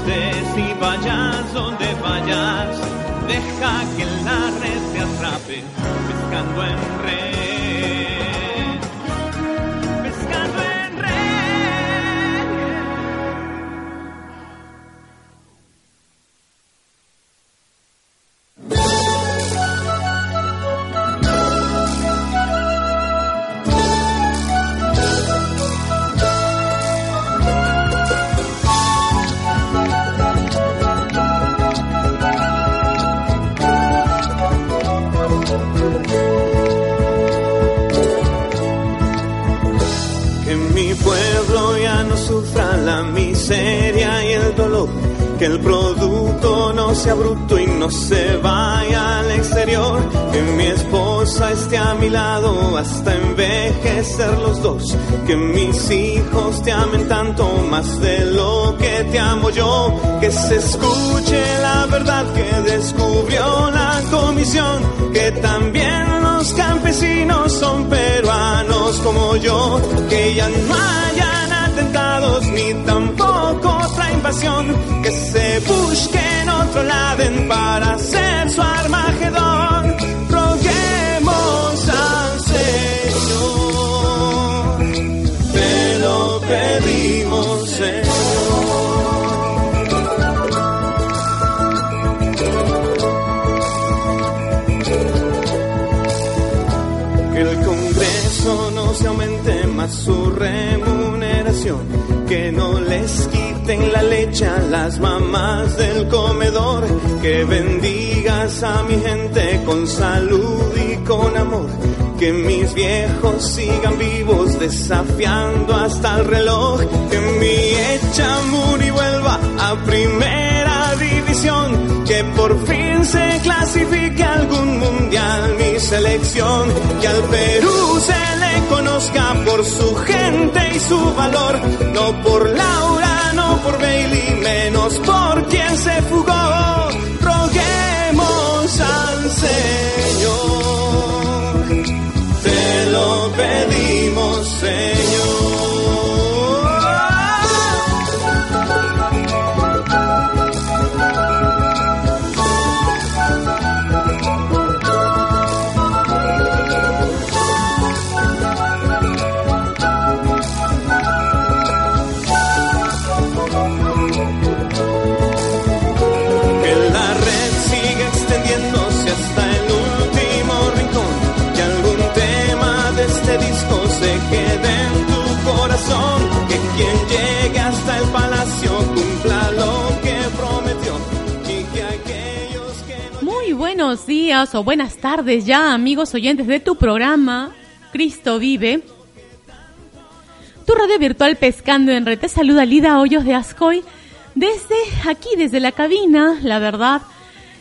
estés y vayas donde vayas, deja que la red te atrape, pescando en red. Miseria y el dolor. Que el producto no sea bruto y no se vaya al exterior. Que mi esposa esté a mi lado hasta envejecer los dos. Que mis hijos te amen tanto más de lo que te amo yo. Que se escuche la verdad que descubrió la comisión. Que también los campesinos son peruanos como yo. Que ya no hayan ni tampoco otra invasión. Que se busquen otro lado para hacer su armagedón. Su remuneración. Que no les quiten la leche a las mamás del comedor. Que bendigas a mi gente con salud y con amor. Que mis viejos sigan vivos desafiando hasta el reloj. Que mi Echamuri vuelva a primera división. Que por fin se clasifique algún mundial mi selección. Que al Perú se le conozca por su gente y su valor. No por Laura, no por Bailey, menos por quien se fugó. Roguemos al Señor. Te lo pedimos, Señor. Quede en tu corazón. Que quien llegue hasta el palacio cumpla lo que prometió. Y que aquellos que Muy buenos días o buenas tardes ya, amigos oyentes de tu programa Cristo Vive. Tu radio virtual Pescando en Red te saluda Lida Hoyos de Ascoy desde aquí, desde la cabina. La verdad,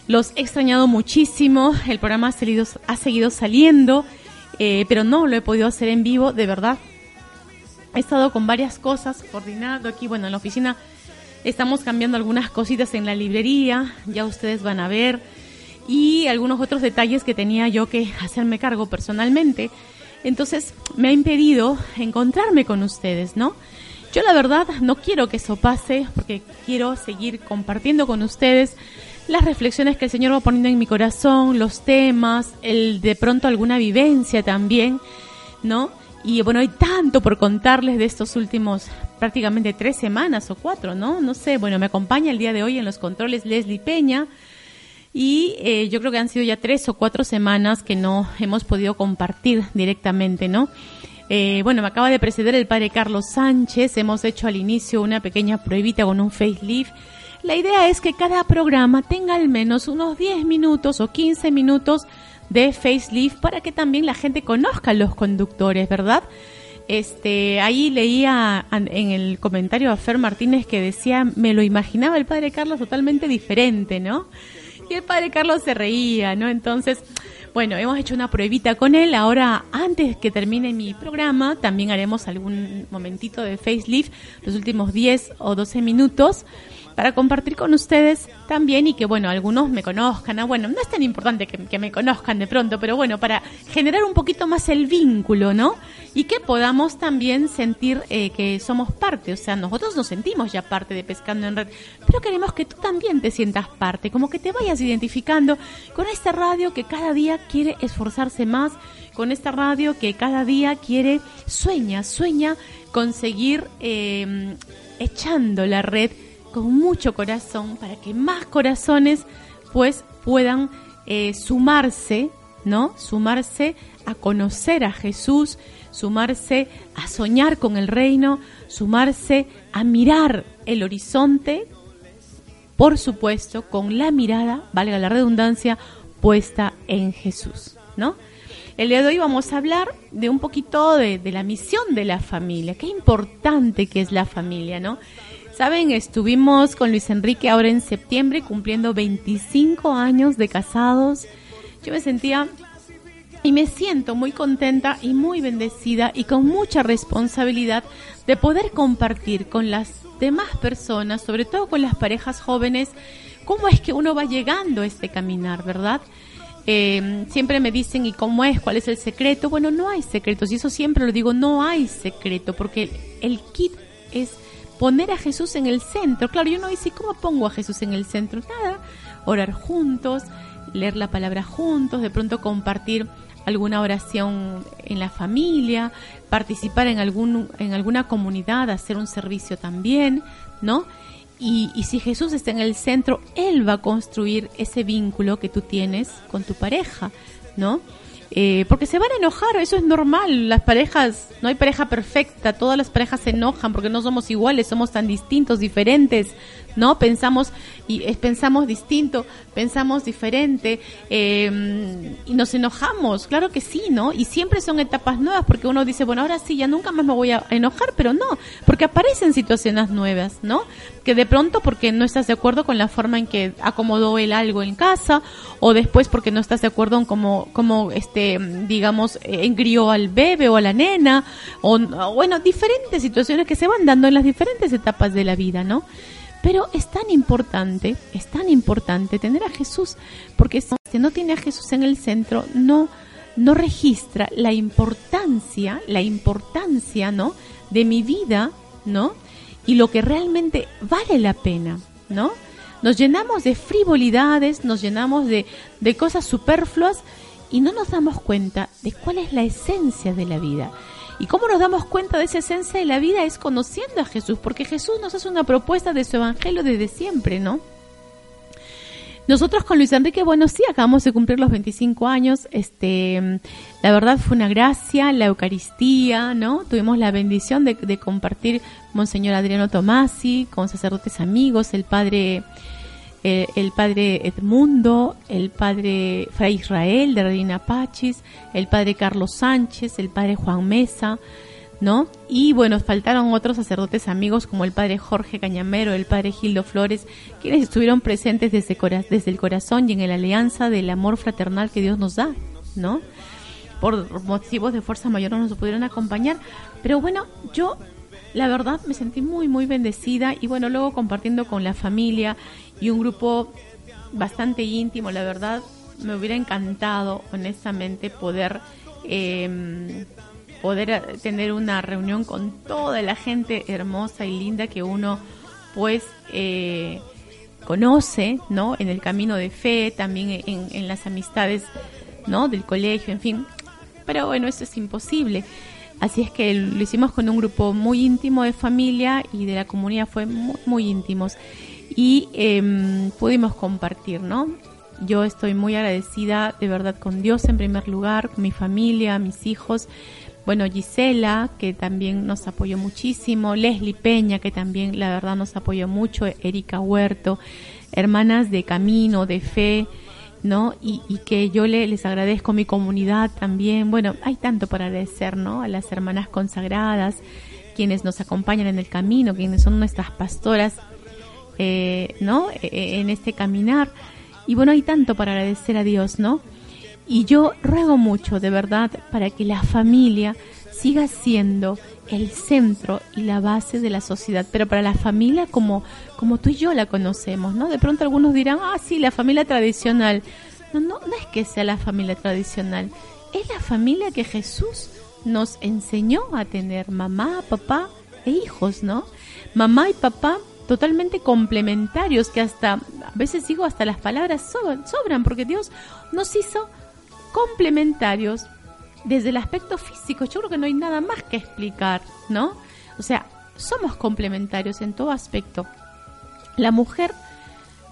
los he extrañado muchísimo. El programa ha seguido, ha seguido saliendo, eh, pero no lo he podido hacer en vivo, de verdad. He estado con varias cosas coordinando aquí, bueno, en la oficina estamos cambiando algunas cositas en la librería, ya ustedes van a ver, y algunos otros detalles que tenía yo que hacerme cargo personalmente. Entonces me ha impedido encontrarme con ustedes, ¿no? Yo la verdad no quiero que eso pase porque quiero seguir compartiendo con ustedes las reflexiones que el Señor va poniendo en mi corazón, los temas, el de pronto alguna vivencia también, ¿no? Y bueno, hay tanto por contarles de estos últimos prácticamente tres semanas o cuatro, ¿no? No sé, bueno, me acompaña el día de hoy en los controles Leslie Peña y eh, yo creo que han sido ya tres o cuatro semanas que no hemos podido compartir directamente, ¿no? Eh, bueno, me acaba de preceder el padre Carlos Sánchez, hemos hecho al inicio una pequeña pruebita con un facelift. La idea es que cada programa tenga al menos unos 10 minutos o 15 minutos de facelift para que también la gente conozca a los conductores, ¿verdad? Este, ahí leía en el comentario a Fer Martínez que decía, me lo imaginaba el padre Carlos totalmente diferente, ¿no? Y el padre Carlos se reía, ¿no? Entonces, bueno, hemos hecho una pruebita con él. Ahora, antes que termine mi programa, también haremos algún momentito de facelift, los últimos 10 o 12 minutos, para compartir con ustedes también y que, bueno, algunos me conozcan. Ah, bueno, no es tan importante que, me conozcan de pronto, pero bueno, para generar un poquito más el vínculo, ¿no? Y que podamos también sentir eh, que somos parte, o sea, nosotros nos sentimos ya parte de Pescando en Red, pero queremos que tú también te sientas parte, como que te vayas identificando con esta radio que cada día quiere esforzarse más, con esta radio que cada día quiere, sueña, sueña conseguir eh, echando la red con mucho corazón para que más corazones pues puedan eh, sumarse, ¿no? Sumarse a conocer a Jesús, sumarse a soñar con el reino, sumarse a mirar el horizonte, por supuesto, con la mirada, valga la redundancia, puesta en Jesús, ¿no? El día de hoy vamos a hablar de un poquito de, de la misión de la familia, qué importante que es la familia, ¿no? Saben, estuvimos con Luis Enrique ahora en septiembre cumpliendo 25 años de casados. Yo me sentía y me siento muy contenta y muy bendecida y con mucha responsabilidad de poder compartir con las demás personas, sobre todo con las parejas jóvenes, cómo es que uno va llegando a este caminar, ¿verdad? Eh, siempre me dicen, ¿y cómo es? ¿Cuál es el secreto? Bueno, no hay secretos, y eso siempre lo digo, no hay secreto, porque el kit es poner a Jesús en el centro. Claro, yo no dice, ¿cómo pongo a Jesús en el centro? Nada, orar juntos, leer la palabra juntos, de pronto compartir alguna oración en la familia, participar en, algún, en alguna comunidad, hacer un servicio también, ¿no? Y, y, si Jesús está en el centro, Él va a construir ese vínculo que tú tienes con tu pareja, ¿no? Eh, porque se van a enojar, eso es normal. Las parejas, no hay pareja perfecta, todas las parejas se enojan porque no somos iguales, somos tan distintos, diferentes, ¿no? Pensamos y pensamos distinto, pensamos diferente em, y nos enojamos, claro que sí, ¿no? Y siempre son etapas nuevas porque uno dice, bueno, ahora sí, ya nunca más me voy a enojar, pero no, porque aparecen situaciones nuevas, ¿no? Que de pronto porque no estás de acuerdo con la forma en que acomodó él algo en casa o después porque no estás de acuerdo en cómo, cómo este, digamos, engrió al bebé o a la nena o, bueno, diferentes situaciones que se van dando en las diferentes etapas de la vida, ¿no? Pero es tan importante, es tan importante tener a Jesús, porque si no tiene a Jesús en el centro, no, no registra la importancia, la importancia, ¿no? De mi vida, ¿no? Y lo que realmente vale la pena, ¿no? Nos llenamos de frivolidades, nos llenamos de, de cosas superfluas y no nos damos cuenta de cuál es la esencia de la vida. ¿Y cómo nos damos cuenta de esa esencia de la vida? Es conociendo a Jesús, porque Jesús nos hace una propuesta de su evangelio desde siempre, ¿no? Nosotros con Luis Enrique, bueno, sí, acabamos de cumplir los 25 años. Este, la verdad fue una gracia, la Eucaristía, ¿no? Tuvimos la bendición de, de compartir Monseñor Adriano Tomasi, con sacerdotes amigos, el padre eh, el padre Edmundo, el padre Fray Israel de Redina Pachis, el padre Carlos Sánchez, el padre Juan Mesa, ¿no? Y bueno, faltaron otros sacerdotes amigos como el padre Jorge Cañamero, el padre Gildo Flores, quienes estuvieron presentes desde, desde el corazón y en la alianza del amor fraternal que Dios nos da, ¿no? Por motivos de fuerza mayor no nos pudieron acompañar, pero bueno, yo la verdad me sentí muy, muy bendecida y bueno, luego compartiendo con la familia y un grupo bastante íntimo, la verdad me hubiera encantado honestamente poder em, poder tener una reunión con toda la gente hermosa y linda que uno pues eh, conoce, ¿no? En el camino de fe, también en, en las amistades, ¿no? Del colegio, en fin. Pero bueno, eso es imposible. Así es que lo hicimos con un grupo muy íntimo de familia y de la comunidad, fue muy, muy íntimos. Y eh, pudimos compartir, ¿no? Yo estoy muy agradecida de verdad con Dios en primer lugar, con mi familia, mis hijos. Bueno, Gisela, que también nos apoyó muchísimo, Leslie Peña, que también la verdad nos apoyó mucho, Erika Huerto, hermanas de camino, de fe, ¿no? Y, y que yo le, les agradezco mi comunidad también. Bueno, hay tanto para agradecer, ¿no? A las hermanas consagradas, quienes nos acompañan en el camino, quienes son nuestras pastoras, eh, ¿no? E, e, en este caminar. Y bueno, hay tanto para agradecer a Dios, ¿no? Y yo ruego mucho, de verdad, para que la familia siga siendo el centro y la base de la sociedad, pero para la familia como, como tú y yo la conocemos, ¿no? De pronto algunos dirán, ah, sí, la familia tradicional. No, no, no es que sea la familia tradicional, es la familia que Jesús nos enseñó a tener, mamá, papá e hijos, ¿no? Mamá y papá totalmente complementarios, que hasta, a veces digo, hasta las palabras sobran, porque Dios nos hizo complementarios desde el aspecto físico. Yo creo que no hay nada más que explicar, ¿no? O sea, somos complementarios en todo aspecto. La mujer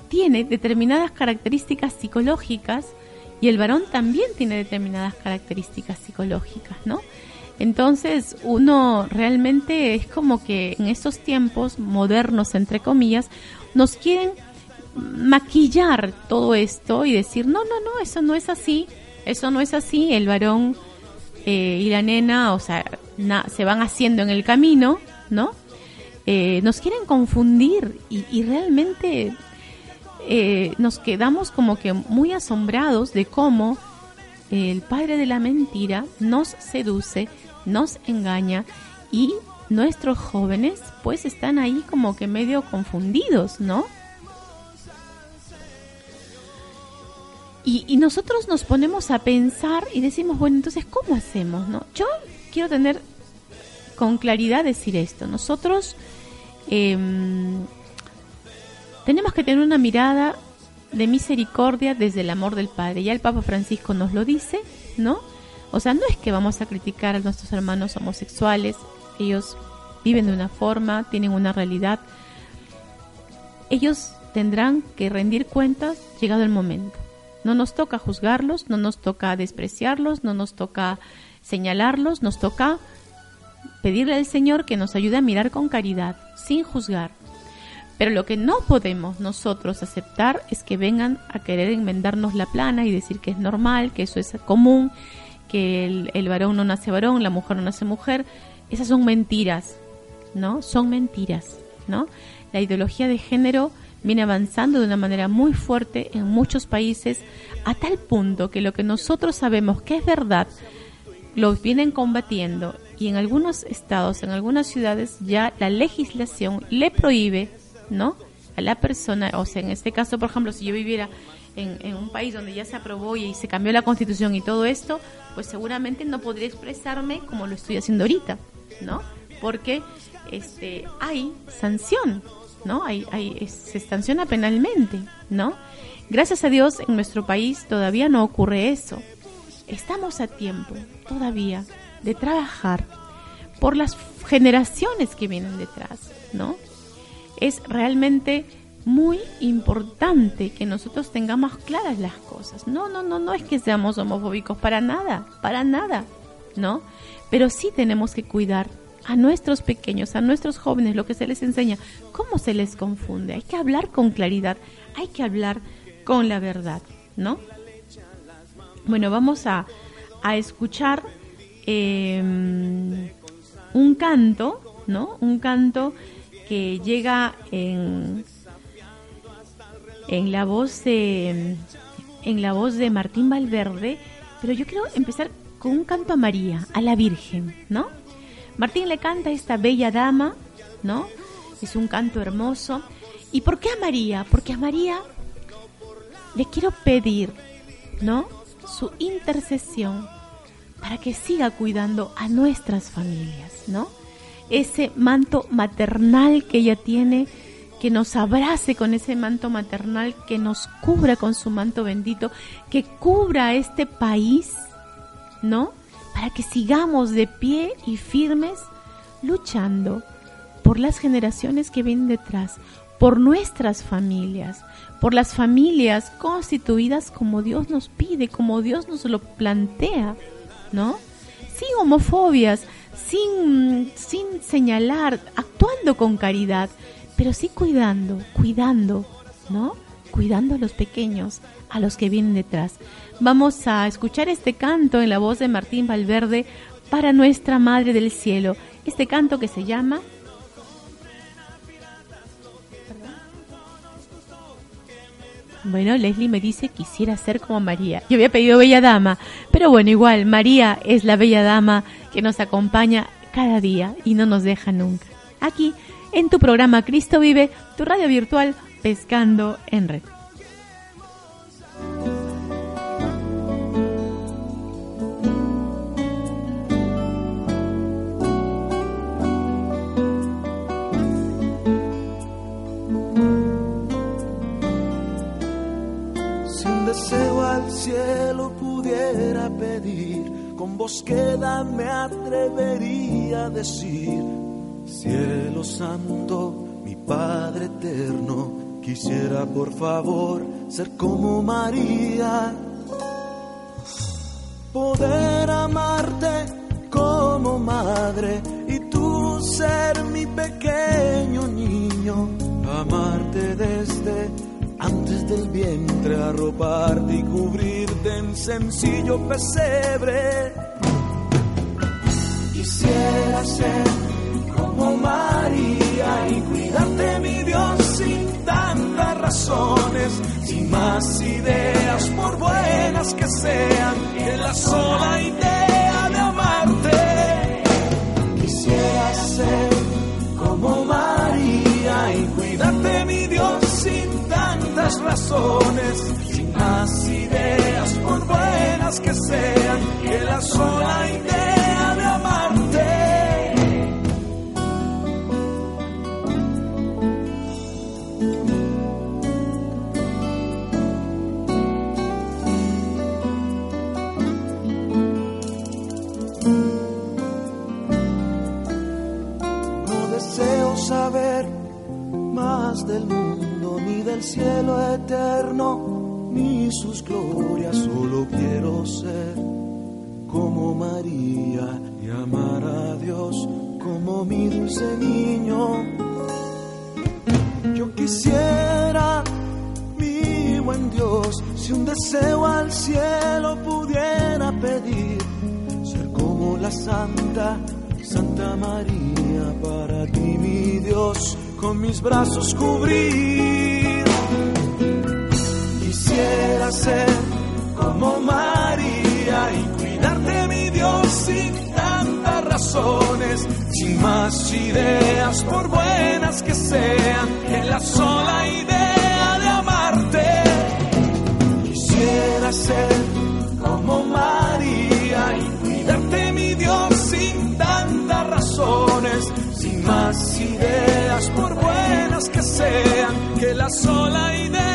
tiene determinadas características psicológicas y el varón también tiene determinadas características psicológicas, ¿no? Entonces uno realmente es como que en estos tiempos modernos, entre comillas, nos quieren maquillar todo esto y decir, no, no, no, eso no es así, eso no es así, el varón eh, y la nena, o sea, se van haciendo en el camino, ¿no? Eh, nos quieren confundir y, realmente eh, nos quedamos como que muy asombrados de cómo el padre de la mentira nos seduce, nos engaña y nuestros jóvenes pues están ahí como que medio confundidos, ¿no? Y, nosotros nos ponemos a pensar y decimos, bueno, entonces, ¿cómo hacemos? No? Yo quiero tener con claridad decir esto. Nosotros em, tenemos que tener una mirada de misericordia desde el amor del Padre. Ya el Papa Francisco nos lo dice, ¿no? O sea, no es que vamos a criticar a nuestros hermanos homosexuales, ellos viven de una forma, tienen una realidad. Ellos tendrán que rendir cuentas llegado el momento. No nos toca juzgarlos, no nos toca despreciarlos, no nos toca señalarlos, nos toca pedirle al Señor que nos ayude a mirar con caridad, sin juzgar. Pero lo que no podemos nosotros aceptar es que vengan a querer enmendarnos la plana y decir que es normal, que eso es común, que el, varón no nace varón, la mujer no nace mujer. Esas son mentiras, ¿no? Son mentiras, ¿no? La ideología de género viene avanzando de una manera muy fuerte en muchos países a tal punto que lo que nosotros sabemos que es verdad lo vienen combatiendo y en algunos estados, en algunas ciudades ya la legislación le prohíbe, ¿no? A la persona, o sea, en este caso, por ejemplo, si yo viviera en, un país donde ya se aprobó y se cambió la constitución y todo esto, pues seguramente no podría expresarme como lo estoy haciendo ahorita, ¿no? Porque este, hay sanción, ¿no? Hay, hay, se sanciona penalmente, ¿no? Gracias a Dios en nuestro país todavía no ocurre eso. Estamos a tiempo todavía de trabajar por las generaciones que vienen detrás, ¿no? Es realmente muy importante que nosotros tengamos claras las cosas. No, no, no, no es que seamos homofóbicos para nada, para nada, ¿no? Pero sí tenemos que cuidar a nuestros pequeños, a nuestros jóvenes, lo que se les enseña, cómo se les confunde. Hay que hablar con claridad, hay que hablar con la verdad, ¿no? Bueno, vamos a, a escuchar em, un canto, ¿no? Un canto que llega en, en la voz de en la voz de Martín Valverde, pero yo quiero empezar con un canto a María, a la Virgen, ¿no? Martín le canta a esta bella dama, ¿no? Es un canto hermoso. ¿Y por qué a María? Porque a María le quiero pedir, ¿no? Su intercesión para que siga cuidando a nuestras familias, ¿no? Ese manto maternal que ella tiene, que nos abrace con ese manto maternal, que nos cubra con su manto bendito, que cubra este país, ¿no? para que sigamos de pie y firmes luchando por las generaciones que vienen detrás, por nuestras familias, por las familias constituidas como Dios nos pide, como Dios nos lo plantea, ¿no? Sin homofobias, sin, sin señalar, actuando con caridad, pero sí cuidando, cuidando, ¿no? Cuidando a los pequeños, a los que vienen detrás. Vamos a escuchar este canto en la voz de Martín Valverde para nuestra Madre del Cielo. Este canto que se llama... Bueno, Leslie me dice quisiera ser como María. Yo había pedido Bella Dama, pero bueno, igual, María es la Bella Dama que nos acompaña cada día y no nos deja nunca. Aquí, en tu programa Cristo Vive, tu radio virtual Pescando en Red. búsqueda me atrevería a decir, cielo santo, mi Padre eterno, quisiera por favor ser como María, poder amarte como madre y tú ser mi pequeño niño, amarte desde antes del vientre, arroparte y cubrirte en sencillo pesebre. Quisiera ser como María y cuidarte, mi Dios, sin tantas razones, sin más ideas, por buenas que sean, que la sola idea de amarte. Quisiera ser como María y cuidarte, mi Dios, sin tantas razones, sin más ideas, por buenas que sean, que la sola idea de amarte. Del mundo, ni del cielo eterno, ni sus glorias. Solo quiero ser como María y amar a Dios como mi dulce niño. Yo quisiera, mi buen Dios, si un deseo al cielo pudiera pedir, ser como la Santa, Santa María, para ti, mi Dios con mis brazos cubrir. Quisiera ser como María y cuidarte, mi Dios, sin tantas razones, sin más ideas, por buenas que sean, en la sola idea más ideas, por buenas que sean, que la sola idea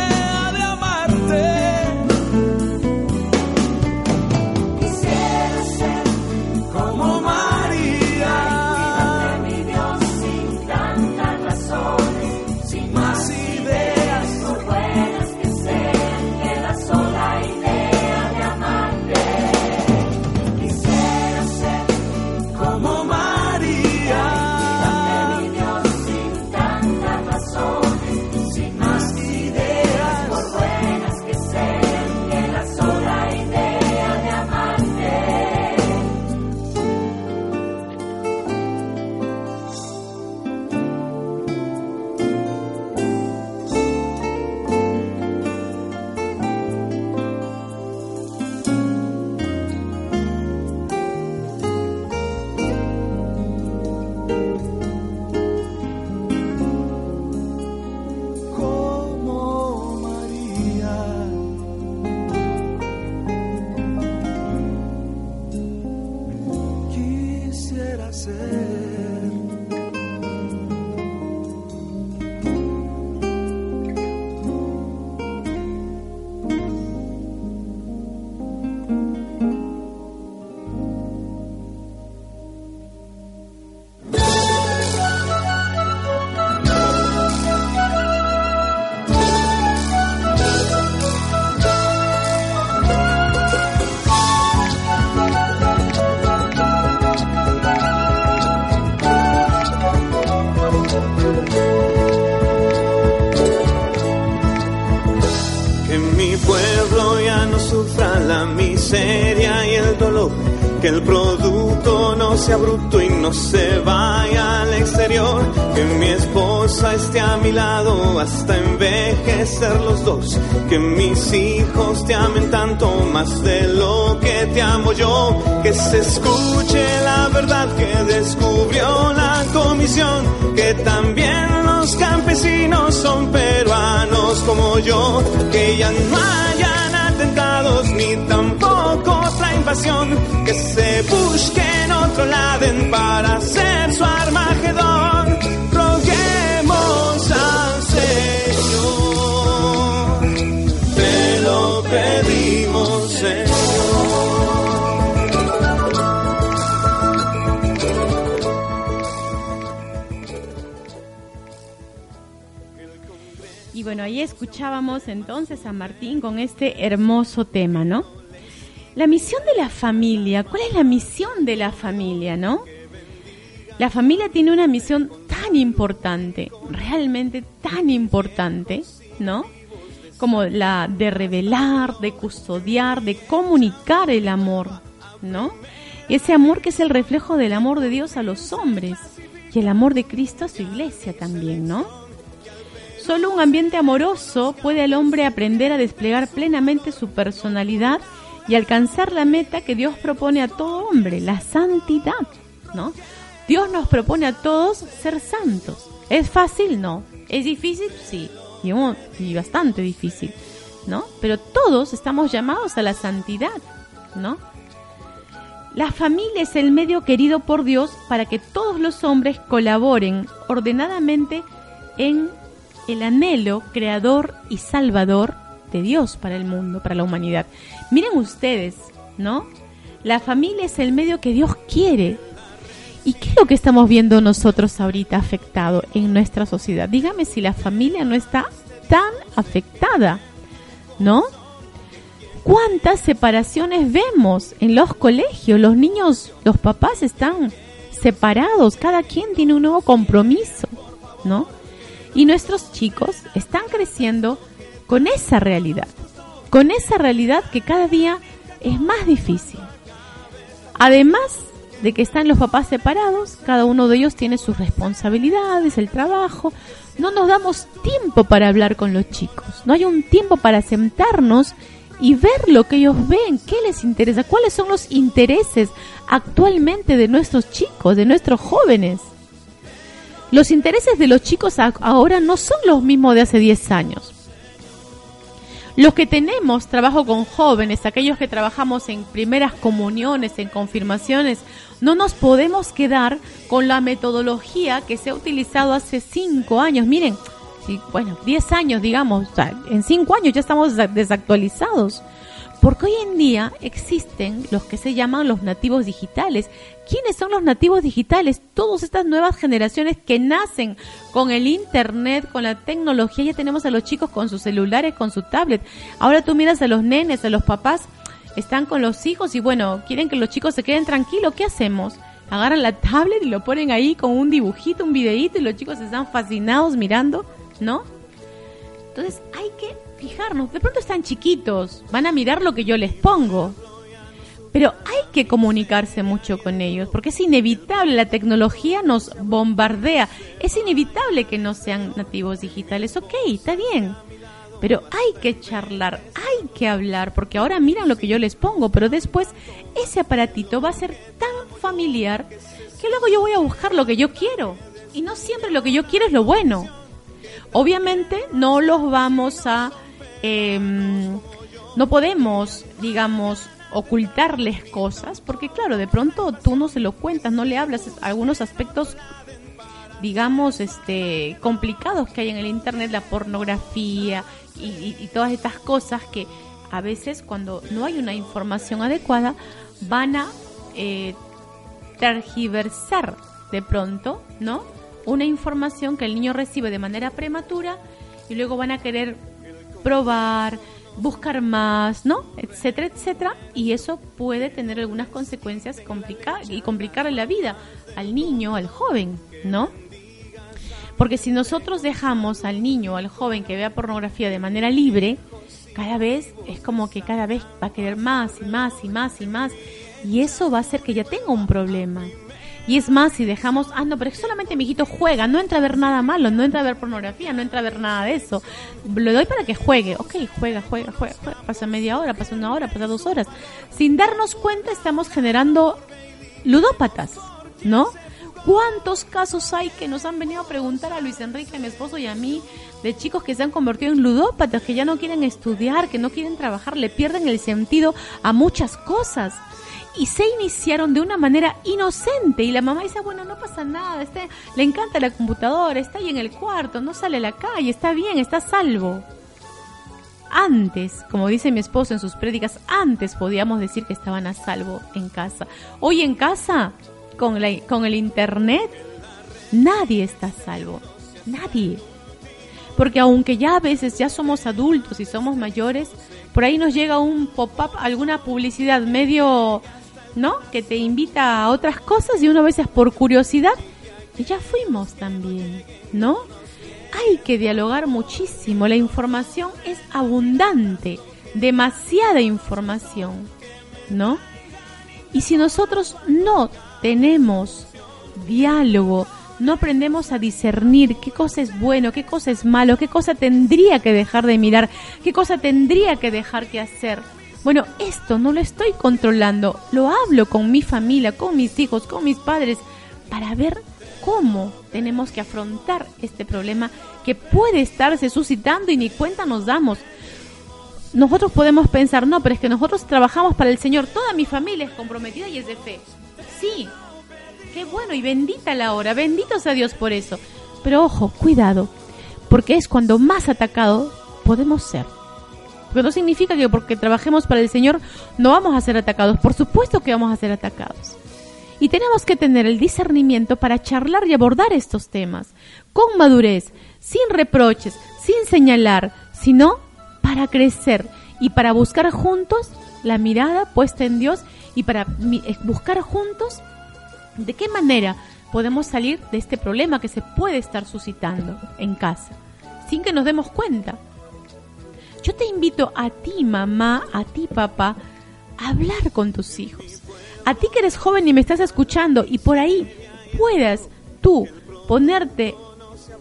Que mis hijos te amen tanto más de lo que te amo yo. Que se escuche la verdad que descubrió la comisión. Que también los campesinos son peruanos como yo. Que ya no hayan atentados ni tampoco otra invasión. Que se busquen otro lado para hacer su armagedón. Bueno, ahí escuchábamos entonces a Martín con este hermoso tema, ¿no? La misión de la familia, ¿cuál es la misión de la familia, no? La familia tiene una misión tan importante, realmente tan importante, ¿no? Como la de revelar, de custodiar, de comunicar el amor, ¿no? Ese amor que es el reflejo del amor de Dios a los hombres y el amor de Cristo a su iglesia también, ¿no? Solo un ambiente amoroso puede al hombre aprender a desplegar plenamente su personalidad y alcanzar la meta que Dios propone a todo hombre, la santidad, ¿no? Dios nos propone a todos ser santos. ¿Es fácil? No. ¿Es difícil? Sí. Y, bastante difícil, ¿no? Pero todos estamos llamados a la santidad, ¿no? La familia es el medio querido por Dios para que todos los hombres colaboren ordenadamente en el anhelo creador y salvador de Dios para el mundo, para la humanidad. Miren ustedes, ¿no? La familia es el medio que Dios quiere. ¿Y qué es lo que estamos viendo nosotros ahorita afectado en nuestra sociedad? Dígame si la familia no está tan afectada, ¿no? ¿Cuántas separaciones vemos en los colegios? Los niños, los papás están separados, cada quien tiene un nuevo compromiso, ¿no? Y nuestros chicos están creciendo con esa realidad, con esa realidad que cada día es más difícil. Además de que están los papás separados, cada uno de ellos tiene sus responsabilidades, el trabajo. No nos damos tiempo para hablar con los chicos, no hay un tiempo para sentarnos y ver lo que ellos ven, qué les interesa, cuáles son los intereses actualmente de nuestros chicos, de nuestros jóvenes. Los intereses de los chicos ahora no son los mismos de hace 10 años. Los que tenemos trabajo con jóvenes, aquellos que trabajamos en primeras comuniones, en confirmaciones, no nos podemos quedar con la metodología que se ha utilizado hace 5 años. Miren, bueno, 10 años, digamos, en 5 años ya estamos desa- desactualizados. Porque hoy en día existen los que se llaman los nativos digitales. ¿Quiénes son los nativos digitales? Todas estas nuevas generaciones que nacen con el internet, con la tecnología. Ya tenemos a los chicos con sus celulares, con su tablet. Ahora tú miras a los nenes, a los papás, están con los hijos y bueno, quieren que los chicos se queden tranquilos. ¿Qué hacemos? Agarran la tablet y lo ponen ahí con un dibujito, un videíto y los chicos están fascinados mirando, ¿no? Entonces hay que fijarnos, de pronto están chiquitos, van a mirar lo que yo les pongo. Pero hay que comunicarse mucho con ellos, porque es inevitable, la tecnología nos bombardea, es inevitable que no sean nativos digitales, ok, está bien, pero hay que charlar, hay que hablar, porque ahora miran lo que yo les pongo, pero después ese aparatito va a ser tan familiar que luego yo voy a buscar lo que yo quiero, y no siempre lo que yo quiero es lo bueno. Obviamente no los vamos a... em, no podemos, digamos, ocultarles cosas, porque claro, de pronto tú no se lo cuentas, no le hablas algunos aspectos, digamos, este, complicados que hay en el Internet, la pornografía y, todas estas cosas que a veces cuando no hay una información adecuada van a eh, tergiversar de pronto, ¿no? Una información que el niño recibe de manera prematura y luego van a querer probar, buscar más, ¿no? Etcétera, etcétera. Y eso puede tener algunas consecuencias complicadas y complicarle la vida al niño, al joven, ¿no? Porque si nosotros dejamos al niño al joven que vea pornografía de manera libre, cada vez es como que cada vez va a querer más y más y más y más. Y eso va a hacer que ya tenga un problema. Y es más, si dejamos, ah, no, pero es que solamente mi hijito juega, no entra a ver nada malo, no entra a ver pornografía, no entra a ver nada de eso. Lo doy para que juegue, ok, juega, juega, juega, juega. pasa media hora, pasa una hora, pasa dos horas. Sin darnos cuenta estamos generando ludópatas, ¿no? ¿Cuántos casos hay que nos han venido a preguntar a Luis Enrique, mi esposo y a mí, de chicos que se han convertido en ludópatas, que ya no quieren estudiar, que no quieren trabajar, le pierden el sentido a muchas cosas? Y se iniciaron de una manera inocente y la mamá dice, bueno, no pasa nada, este, le encanta la computadora, está ahí en el cuarto, no sale a la calle, está bien, está salvo. Antes, como dice mi esposo en sus prédicas, antes podíamos decir que estaban a salvo en casa. Hoy en casa con, la, con el Internet, nadie está salvo. Nadie. Porque aunque ya a veces ya somos adultos y somos mayores, por ahí nos llega un pop-up, alguna publicidad medio, ¿no? Que te invita a otras cosas y uno a veces por curiosidad, y ya fuimos también, ¿no? Hay que dialogar muchísimo, la información es abundante, demasiada información, ¿no? Y si nosotros no tenemos diálogo, no aprendemos a discernir qué cosa es bueno, qué cosa es malo, qué cosa tendría que dejar de mirar, qué cosa tendría que dejar que hacer. Bueno, esto no lo estoy controlando, lo hablo con mi familia, con mis hijos, con mis padres, para ver cómo tenemos que afrontar este problema que puede estarse suscitando y ni cuenta nos damos. Nosotros podemos pensar, no, pero es que nosotros trabajamos para el Señor, toda mi familia es comprometida y es de fe sí. Qué bueno y bendita la hora, bendito sea Dios por eso. Pero ojo, cuidado, porque es cuando más atacado podemos ser. Porque no significa que porque trabajemos para el Señor no vamos a ser atacados. Por supuesto que vamos a ser atacados. Y tenemos que tener el discernimiento para charlar y abordar estos temas con madurez, sin reproches, sin señalar, sino para crecer y para buscar juntos la mirada puesta en Dios y para eh, buscar juntos de qué manera podemos salir de este problema que se puede estar suscitando en casa, sin que nos demos cuenta. Yo te invito a ti, mamá, a ti, papá, a hablar con tus hijos. A ti que eres joven y me estás escuchando y por ahí puedas tú ponerte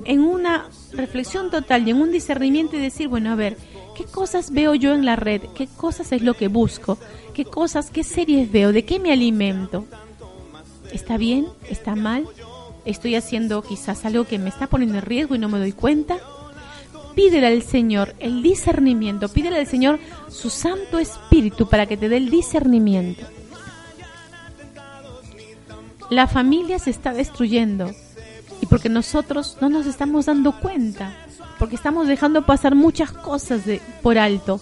en una reflexión total y en un discernimiento y decir, bueno, a ver, ¿qué cosas veo yo en la red? ¿Qué cosas es lo que busco? qué cosas, qué series veo, de qué me alimento. ¿Está bien? ¿Está mal? ¿Estoy haciendo quizás algo que me está poniendo en riesgo y no me doy cuenta? Pídele al Señor el discernimiento, pídele al Señor su Santo Espíritu para que te dé el discernimiento. La familia se está destruyendo y porque nosotros no nos estamos dando cuenta, porque estamos dejando pasar muchas cosas de, por alto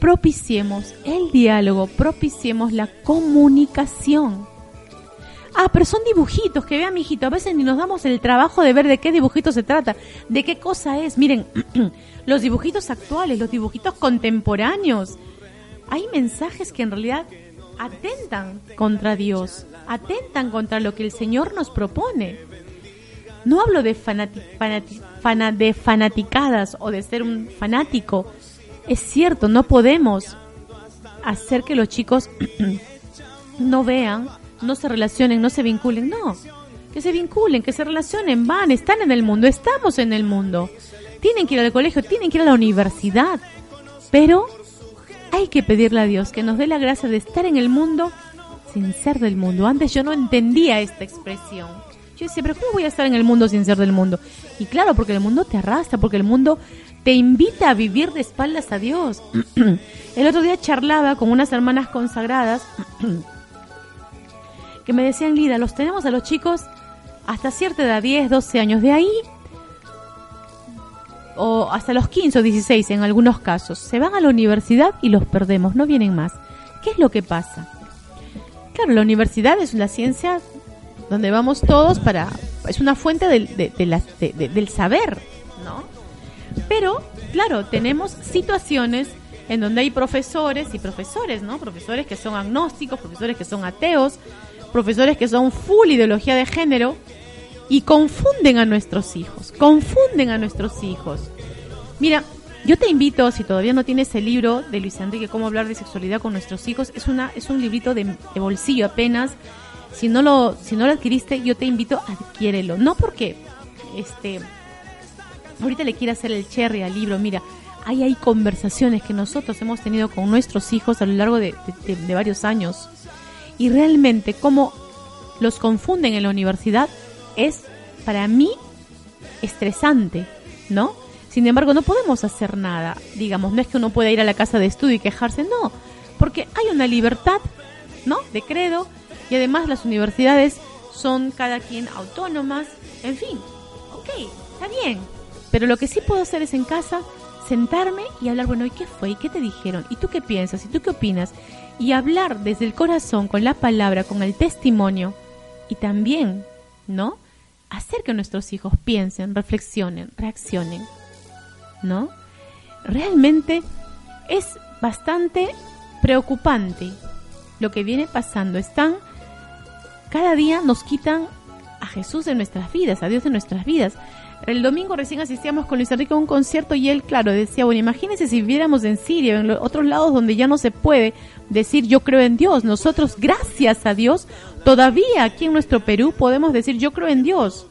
propiciemos el diálogo, propiciemos la comunicación. Ah, pero son dibujitos, que vean, mijito, a veces ni nos damos el trabajo de ver de qué dibujito se trata, de qué cosa es. Miren, los dibujitos actuales, los dibujitos contemporáneos, hay mensajes que en realidad atentan contra Dios, atentan contra lo que el Señor nos propone. No hablo de, de fanaticadas o de ser un fanático, es cierto, no podemos hacer que los chicos no vean, no se relacionen, no se vinculen, no. Que se vinculen, que se relacionen, van, están en el mundo, estamos en el mundo. Tienen que ir al colegio, tienen que ir a la universidad. Pero hay que pedirle a Dios que nos dé la gracia de estar en el mundo sin ser del mundo. Antes yo no entendía esta expresión. Yo decía, pero ¿cómo voy a estar en el mundo sin ser del mundo? Y claro, porque el mundo te arrastra, porque el mundo te invita a vivir de espaldas a Dios. El otro día charlaba con unas hermanas consagradas que me decían, Lida, los tenemos a los chicos hasta cierta edad, 10, 12 años. De ahí, o hasta los 15 o 16 en algunos casos, se van a la universidad y los perdemos, no vienen más. ¿Qué es lo que pasa? Claro, la universidad es la ciencia donde vamos todos para... es una fuente del, del saber, ¿no? Pero, claro, tenemos situaciones en donde hay profesores y profesores, ¿no? Profesores que son agnósticos, profesores que son ateos, profesores que son full ideología de género y confunden a nuestros hijos, confunden a nuestros hijos. Mira, Yo te invito, si todavía no tienes el libro de Luis Enrique, Cómo hablar de sexualidad con nuestros hijos, es, una, es un librito de, bolsillo apenas. Si no, lo, si no lo adquiriste, yo te invito adquiérelo. No porque este, ahorita le quiera hacer el cherry al libro, mira, ahí hay conversaciones que nosotros hemos tenido con nuestros hijos a lo largo de varios años. Y realmente cómo los confunden en la universidad es para mí estresante, ¿no? Sin embargo, no podemos hacer nada. Digamos, no es que uno pueda ir a la casa de estudio y quejarse, no. Porque hay una libertad, ¿no? De credo. Y además las universidades son cada quien autónomas. En fin, ok, está bien. Pero lo que sí puedo hacer es en casa sentarme y hablar, bueno, ¿y qué fue? ¿Y qué te dijeron? ¿Y tú qué piensas? ¿Y tú qué opinas? Y hablar desde el corazón, con la palabra, con el testimonio. Y también, ¿no? Hacer que nuestros hijos piensen, reflexionen, reaccionen. ¿no? Realmente es bastante preocupante lo que viene pasando. Están, cada día nos quitan a Jesús de nuestras vidas, a Dios de nuestras vidas. El domingo recién asistíamos con Luis Enrique a un concierto y él, claro, decía, bueno, imagínense si viviéramos en Siria en lo- otros lados donde ya no se puede decir yo creo en Dios. Nosotros, gracias a Dios, todavía aquí en nuestro Perú podemos decir yo creo en Dios.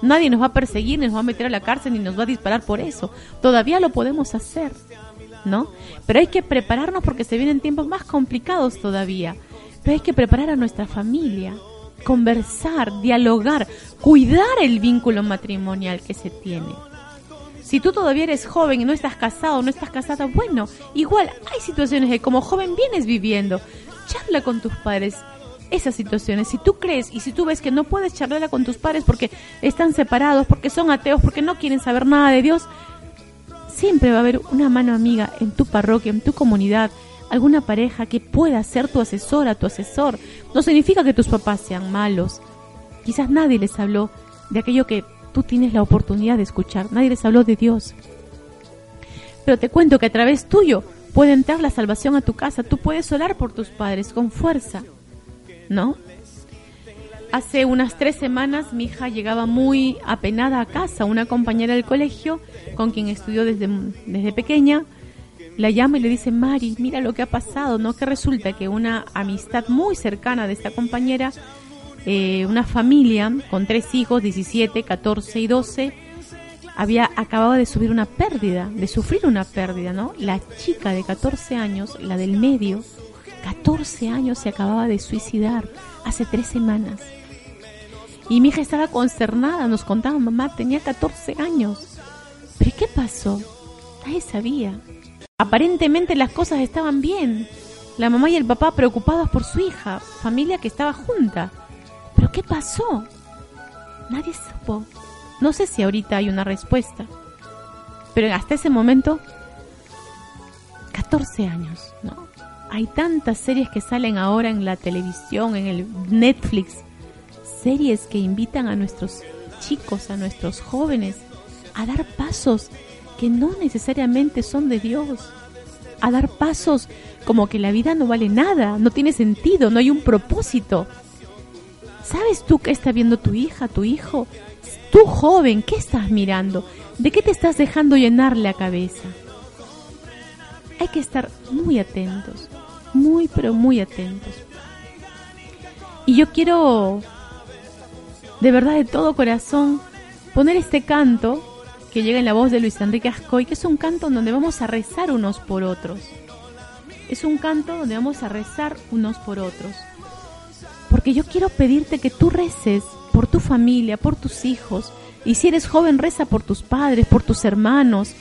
Nadie nos va a perseguir, ni nos va a meter a la cárcel, ni nos va a disparar por eso. Todavía lo podemos hacer, ¿no? Pero hay que prepararnos porque se vienen tiempos más complicados todavía. Pero hay que preparar a nuestra familia, conversar, dialogar, cuidar el vínculo matrimonial que se tiene. Si tú todavía eres joven y no estás casado, no estás casada, bueno, igual hay situaciones que como joven vienes viviendo. Charla con tus padres esas situaciones. Si tú crees y si tú ves que no puedes charlarla con tus padres porque están separados, porque son ateos, porque no quieren saber nada de Dios, siempre va a haber una mano amiga en tu parroquia, en tu comunidad, alguna pareja que pueda ser tu asesora, tu asesor. No significa que tus papás sean malos. Quizás nadie les habló de aquello que tú tienes la oportunidad de escuchar. Nadie les habló de Dios. Pero te cuento que a través tuyo puede entrar la salvación a tu casa. Tú puedes orar por tus padres con fuerza. ¿No? Hace unas tres semanas mi hija llegaba muy apenada a casa. Una compañera del colegio con quien estudió desde, desde pequeña la llama y le dice, Mari, mira lo que ha pasado, ¿no? Que resulta que una amistad muy cercana de esta compañera, eh, una familia con tres hijos, 17, 14 y 12, había acabado de subir una pérdida, de sufrir una pérdida, ¿no? La chica de 14 años, la del medio, 14 años se acababa de suicidar hace tres semanas. Y mi hija estaba consternada, nos contaba, mamá, tenía 14 años. ¿Pero qué pasó? Nadie sabía. Aparentemente las cosas estaban bien. La mamá y el papá preocupados por su hija, familia que estaba junta. ¿Pero qué pasó? Nadie supo. No sé si ahorita hay una respuesta. Pero hasta ese momento, 14 años, ¿no? Hay tantas series que salen ahora en la televisión, en el Netflix, series que invitan a nuestros chicos, a nuestros jóvenes, a dar pasos que no necesariamente son de Dios, a dar pasos como que la vida no vale nada, no tiene sentido, no hay un propósito. ¿Sabes tú qué está viendo tu hija, tu hijo? Tú joven, ¿qué estás mirando? ¿De qué te estás dejando llenar la cabeza? Hay que estar muy atentos, muy pero muy atentos. Y yo quiero, de verdad de todo corazón, poner este canto que llega en la voz de Luis Enrique Ascoy, que es un canto donde vamos a rezar unos por otros. Es un canto donde vamos a rezar unos por otros. Porque yo quiero pedirte que tú reces por tu familia, por tus hijos. Y si eres joven, reza por tus padres, por tus hermanos,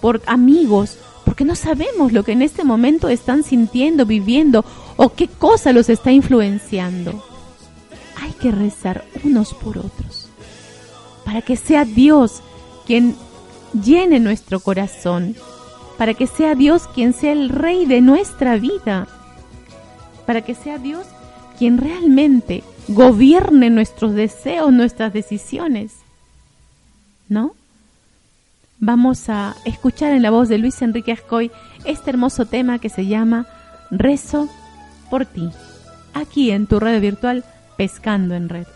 por amigos, porque no sabemos lo que en este momento están sintiendo, viviendo o qué cosa los está influenciando. Hay que rezar unos por otros para que sea Dios quien llene nuestro corazón, para que sea Dios quien sea el rey de nuestra vida, para que sea Dios quien realmente gobierne nuestros deseos, nuestras decisiones. ¿No? Vamos a escuchar en la voz de Luis Enrique Ascoy este hermoso tema que se llama Rezo por ti, aquí en tu red virtual Pescando en Red.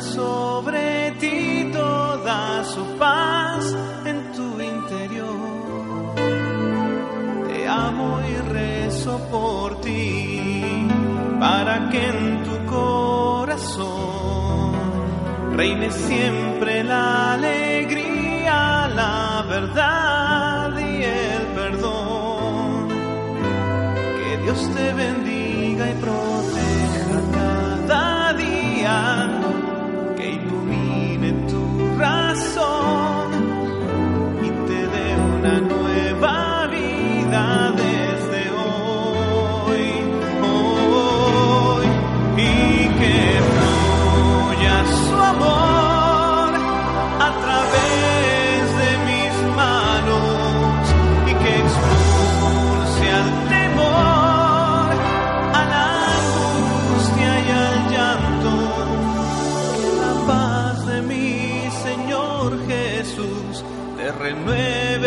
sobre ti toda su paz en tu interior. Te amo y rezo por ti para que en tu corazón reine siempre la alegría, la verdad y el perdón. Que Dios te bendiga.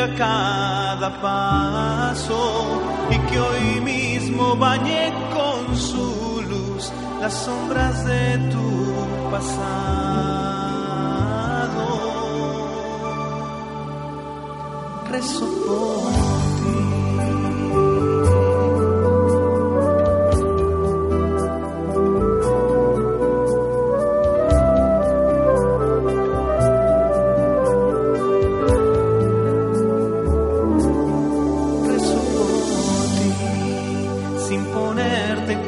A cada paso y que hoy mismo bañe con su luz las sombras de tu pasado. Rezo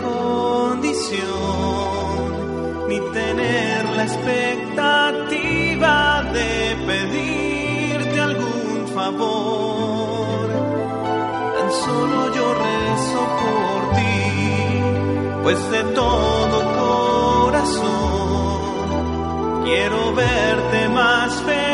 condición ni tener la expectativa de pedirte algún favor. Tan solo yo rezo por ti, pues de todo corazón quiero verte más feliz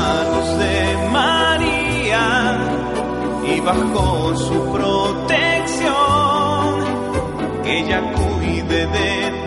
manos de María y bajo su protección, que ella cuide de tu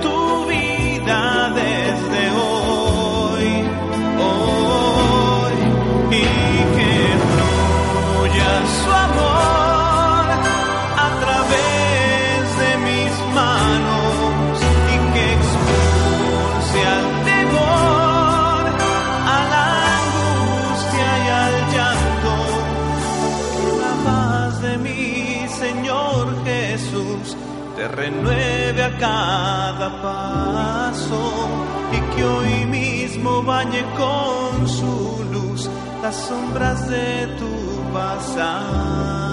cada paso y que hoy mismo bañe con su luz las sombras de tu pasado.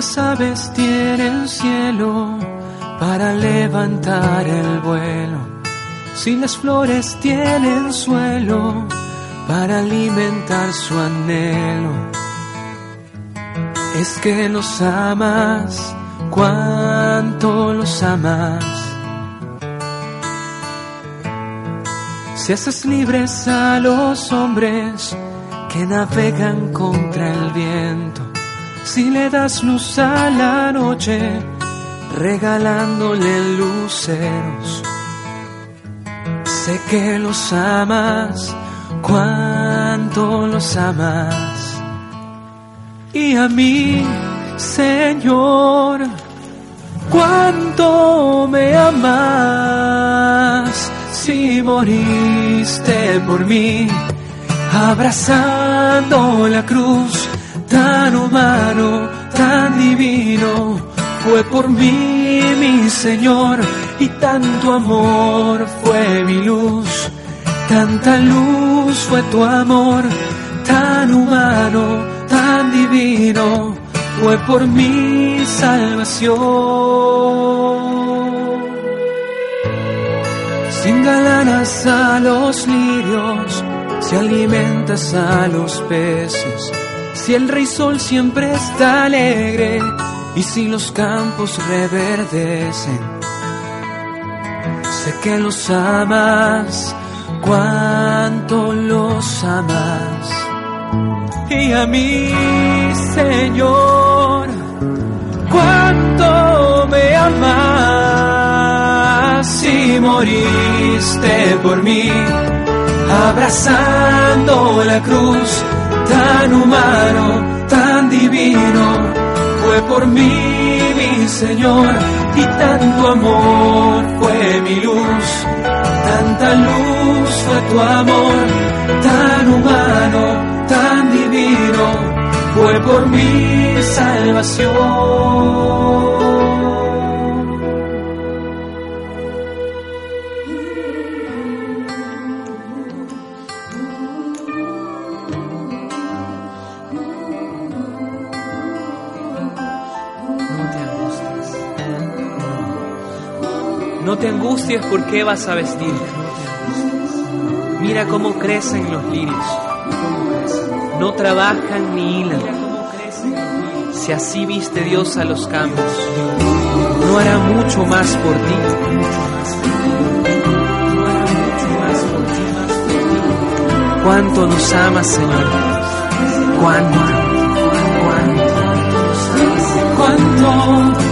Las aves tienen cielo para levantar el vuelo, si las flores tienen suelo para alimentar su anhelo. Es que los amas, cuánto los amas. Si haces libres a los hombres que navegan contra el viento, si le das luz a la noche, regalándole luceros. Sé que los amas, cuánto los amas. Y a mí, Señor, cuánto me amas. Si moriste por mí, abrazando la cruz, tan humano, tan divino fue por mí, mi Señor, y tanto amor fue mi luz, tanta luz fue tu amor, tan humano, tan divino, fue por mi salvación. Sin galanas a los lirios, si alimentas a los peces, si el rey sol siempre está alegre, y si los campos reverdecen, sé que los amas, cuánto los amas. Y a mí, Señor, cuánto me amas si moriste por mí, abrazando la cruz, tan humano, tan divino fue por mí, mi Señor, y tanto amor fue mi luz, tanta luz fue tu amor, tan humano, tan divino, fue por mi salvación. No te angusties por qué vas a vestir. Mira cómo crecen los lirios. No trabajan ni hilan. Si así viste Dios a los campos, no hará mucho más por ti. Cuánto nos amas, Señor. Cuánto, cuánto, cuánto, cuánto.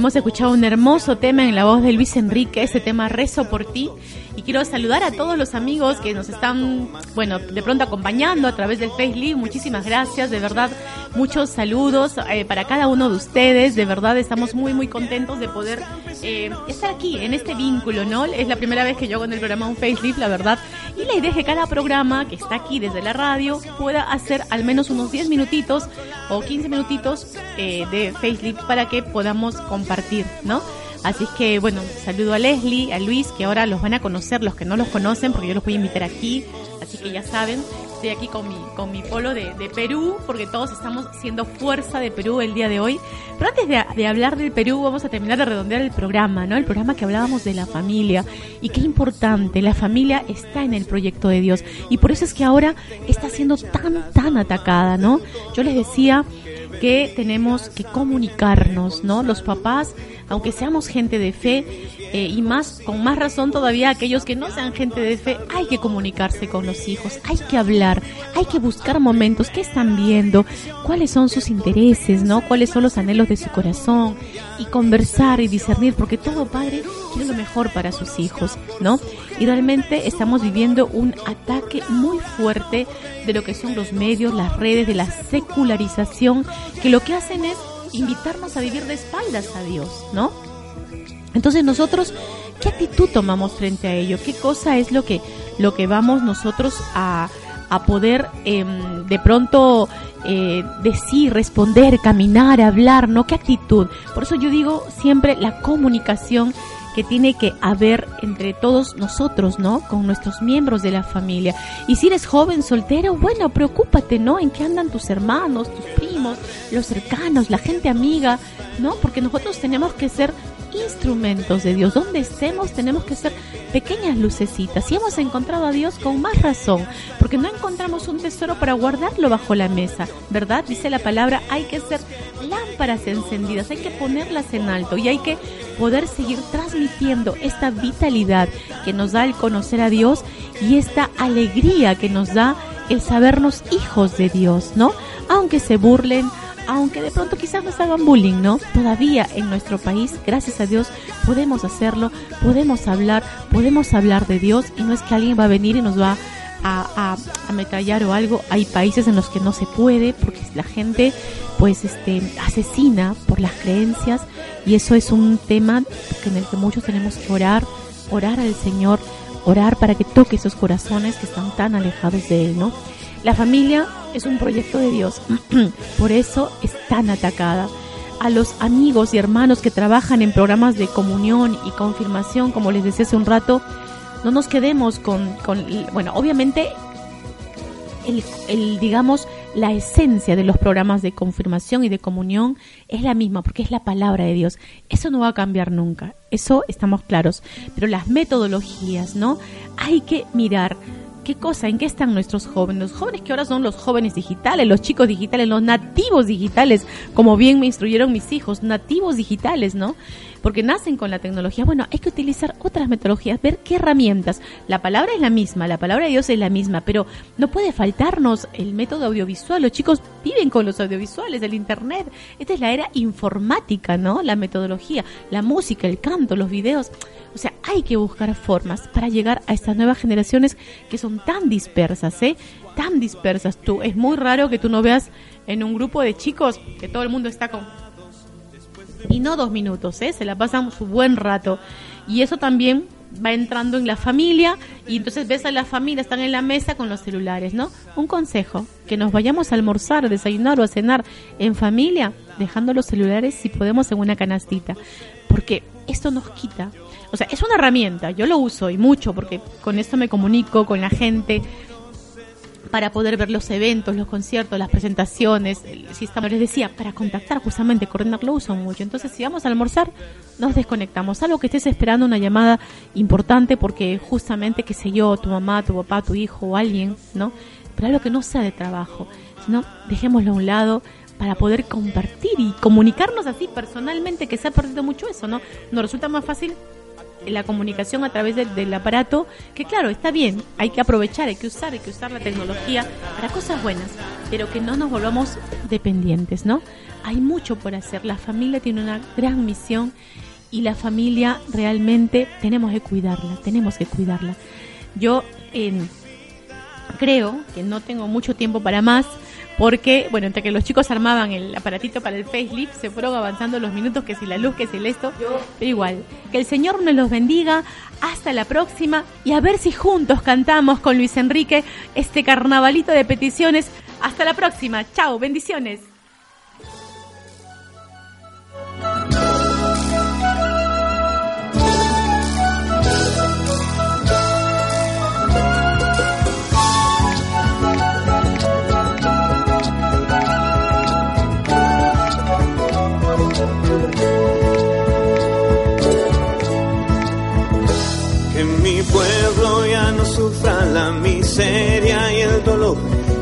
Hemos escuchado un hermoso tema en la voz de Luis Enrique, ese tema Rezo por ti. Quiero saludar a todos los amigos que nos están, bueno, de pronto acompañando a través del Facebook. Muchísimas gracias, de verdad, muchos saludos eh, para cada uno de ustedes. De verdad, estamos muy, muy contentos de poder eh, estar aquí en este vínculo, ¿no? Es la primera vez que yo hago en el programa un facelift, la verdad. Y la idea es que cada programa que está aquí desde la radio pueda hacer al menos unos 10 minutitos o 15 minutitos eh, de facelift para que podamos compartir, ¿no? Así que bueno, saludo a Leslie, a Luis, que ahora los van a conocer, los que no los conocen, porque yo los voy a invitar aquí, así que ya saben. Estoy aquí con mi, con mi polo de, de Perú, porque todos estamos siendo fuerza de Perú el día de hoy. Pero antes de, de hablar del Perú, vamos a terminar de redondear el programa, ¿no? El programa que hablábamos de la familia. Y qué importante, la familia está en el proyecto de Dios. Y por eso es que ahora está siendo tan, tan atacada, ¿no? Yo les decía que tenemos que comunicarnos, ¿no? Los papás, aunque seamos gente de fe, eh, y más, con más razón todavía aquellos que no sean gente de fe, hay que comunicarse con los hijos, hay que hablar, hay que buscar momentos, qué están viendo, cuáles son sus intereses, ¿no? Cuáles son los anhelos de su corazón, y conversar y discernir, porque todo padre quiere lo mejor para sus hijos, ¿no? Y realmente estamos viviendo un ataque muy fuerte de lo que son los medios, las redes, de la secularización, que lo que hacen es invitarnos a vivir de espaldas a Dios, ¿no? Entonces nosotros, ¿qué actitud tomamos frente a ello? ¿Qué cosa es lo que, lo que vamos nosotros a, a poder em, de pronto eh, decir, responder, caminar, hablar, ¿no? ¿Qué actitud? Por eso yo digo siempre la comunicación tiene que haber entre todos nosotros, ¿no? Con nuestros miembros de la familia. Y si eres joven, soltero, bueno, preocúpate, ¿no? En qué andan tus hermanos, tus primos, los cercanos, la gente amiga, ¿no? Porque nosotros tenemos que ser instrumentos de Dios. Donde estemos tenemos que ser pequeñas lucecitas. Si hemos encontrado a Dios con más razón, porque no encontramos un tesoro para guardarlo bajo la mesa, ¿verdad? Dice la palabra, hay que ser lámparas encendidas, hay que ponerlas en alto y hay que poder seguir transmitiendo esta vitalidad que nos da el conocer a Dios y esta alegría que nos da el sabernos hijos de Dios, ¿no? Aunque se burlen, aunque de pronto quizás nos hagan bullying, ¿no? Todavía en nuestro país, gracias a Dios, podemos hacerlo, podemos hablar, podemos hablar de Dios y no es que alguien va a venir y nos va a, a, ametrallar o algo. Hay países en los que no se puede porque la gente pues este asesina por las creencias y eso es un tema en el que muchos tenemos que orar, orar al Señor, orar para que toque esos corazones que están tan alejados de Él, ¿no? La familia es un proyecto de Dios, por eso es tan atacada. A los amigos y hermanos que trabajan en programas de comunión y confirmación, como les decía hace un rato, no nos quedemos con, bueno, obviamente, el, digamos, la esencia de los programas de confirmación y de comunión es la misma, porque es la palabra de Dios. Eso no va a cambiar nunca, eso estamos claros. Pero las metodologías, ¿no? Hay que mirar ¿Qué cosa? ¿En qué están nuestros jóvenes? Los jóvenes que ahora son los jóvenes digitales, los chicos digitales, los nativos digitales, como bien me instruyeron mis hijos, nativos digitales, ¿no? Porque nacen con la tecnología. Bueno, hay que utilizar otras metodologías, ver qué herramientas. La palabra es la misma, la palabra de Dios es la misma, pero no puede faltarnos el método audiovisual. Los chicos viven con los audiovisuales, el Internet. Esta es la era informática, ¿no? La metodología, la música, el canto, los videos. O sea, hay que buscar formas para llegar a estas nuevas generaciones que son tan dispersas, ¿eh? Tan dispersas. Tú, es muy raro que tú no veas en un grupo de chicos que todo el mundo está con... Y no dos minutos, ¿eh? Se la pasan su buen rato. Y eso también va entrando en la familia y entonces ves a la familia, están en la mesa con los celulares, ¿no? Un consejo, que nos vayamos a almorzar, desayunar o a cenar en familia, dejando los celulares si podemos en una canastita, porque esto nos quita o sea, es una herramienta, yo lo uso y mucho porque con esto me comunico con la gente para poder ver los eventos, los conciertos, las presentaciones, si estamos, les decía, para contactar justamente, coordinar lo uso mucho. Entonces, si vamos a almorzar, nos desconectamos. Algo que estés esperando una llamada importante porque justamente, qué sé yo, tu mamá, tu papá, tu hijo o alguien, ¿no? Pero algo que no sea de trabajo, sino dejémoslo a un lado para poder compartir y comunicarnos así personalmente, que se ha perdido mucho eso, ¿no? Nos resulta más fácil la comunicación a través del, aparato, que claro, está bien, hay que aprovechar, hay que usar, hay que usar la tecnología para cosas buenas, pero que no nos volvamos dependientes, ¿no? Hay mucho por hacer, la familia tiene una gran misión y la familia realmente tenemos que cuidarla, tenemos que cuidarla. Yo eh, creo que no tengo mucho tiempo para más, porque, bueno, entre que los chicos armaban el aparatito para el facelift, se fueron avanzando los minutos, que si la luz, que si el esto, pero igual. Que el Señor nos los bendiga, hasta la próxima, y a ver si juntos cantamos con Luis Enrique este carnavalito de peticiones. Hasta la próxima, chao, bendiciones. La miseria y el dolor.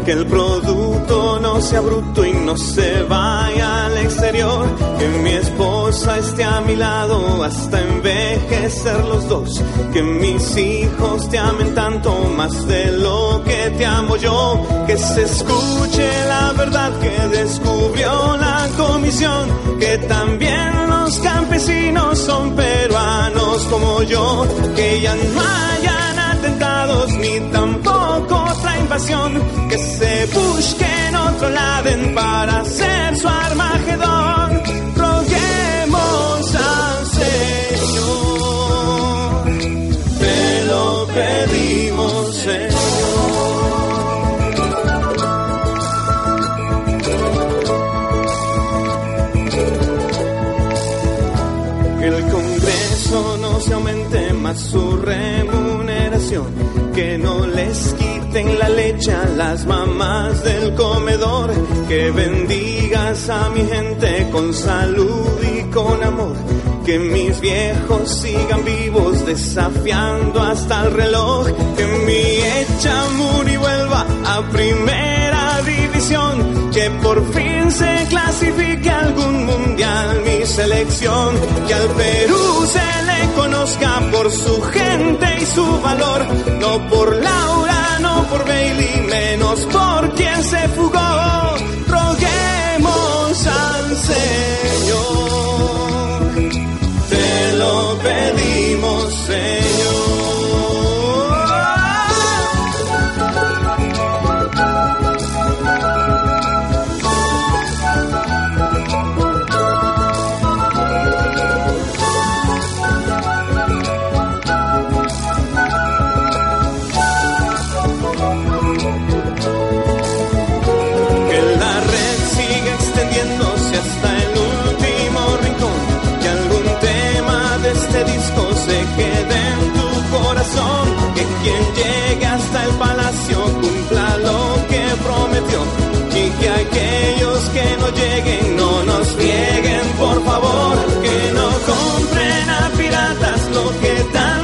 Que el producto no sea bruto y no se vaya al exterior. Que mi esposa esté a mi lado hasta envejecer los dos. Que mis hijos te amen tanto más de lo que te amo yo. Que se escuche la verdad que descubrió la comisión. Que también los campesinos son peruanos como yo. Que ya no hayan ni tampoco otra invasión. Que se busquen otro lado para hacer su armagedón. Roguemos al Señor. Te lo pedimos, Señor. Que el Congreso no se aumente más su remuneración, que no les quiten la leche a las mamás del comedor, que bendigas a mi gente con salud y con amor, que mis viejos sigan vivos desafiando hasta el reloj, que mi hecha Muri vuelva a primera división, que por fin se clasifique a algún mundial mi selección, que al Perú se le conozca por su gente y su valor, no por Laura, no por Bailey, menos por quien se fugó. Roguemos al que no lleguen, no nos nieguen, por favor, que no compren a piratas lo que dan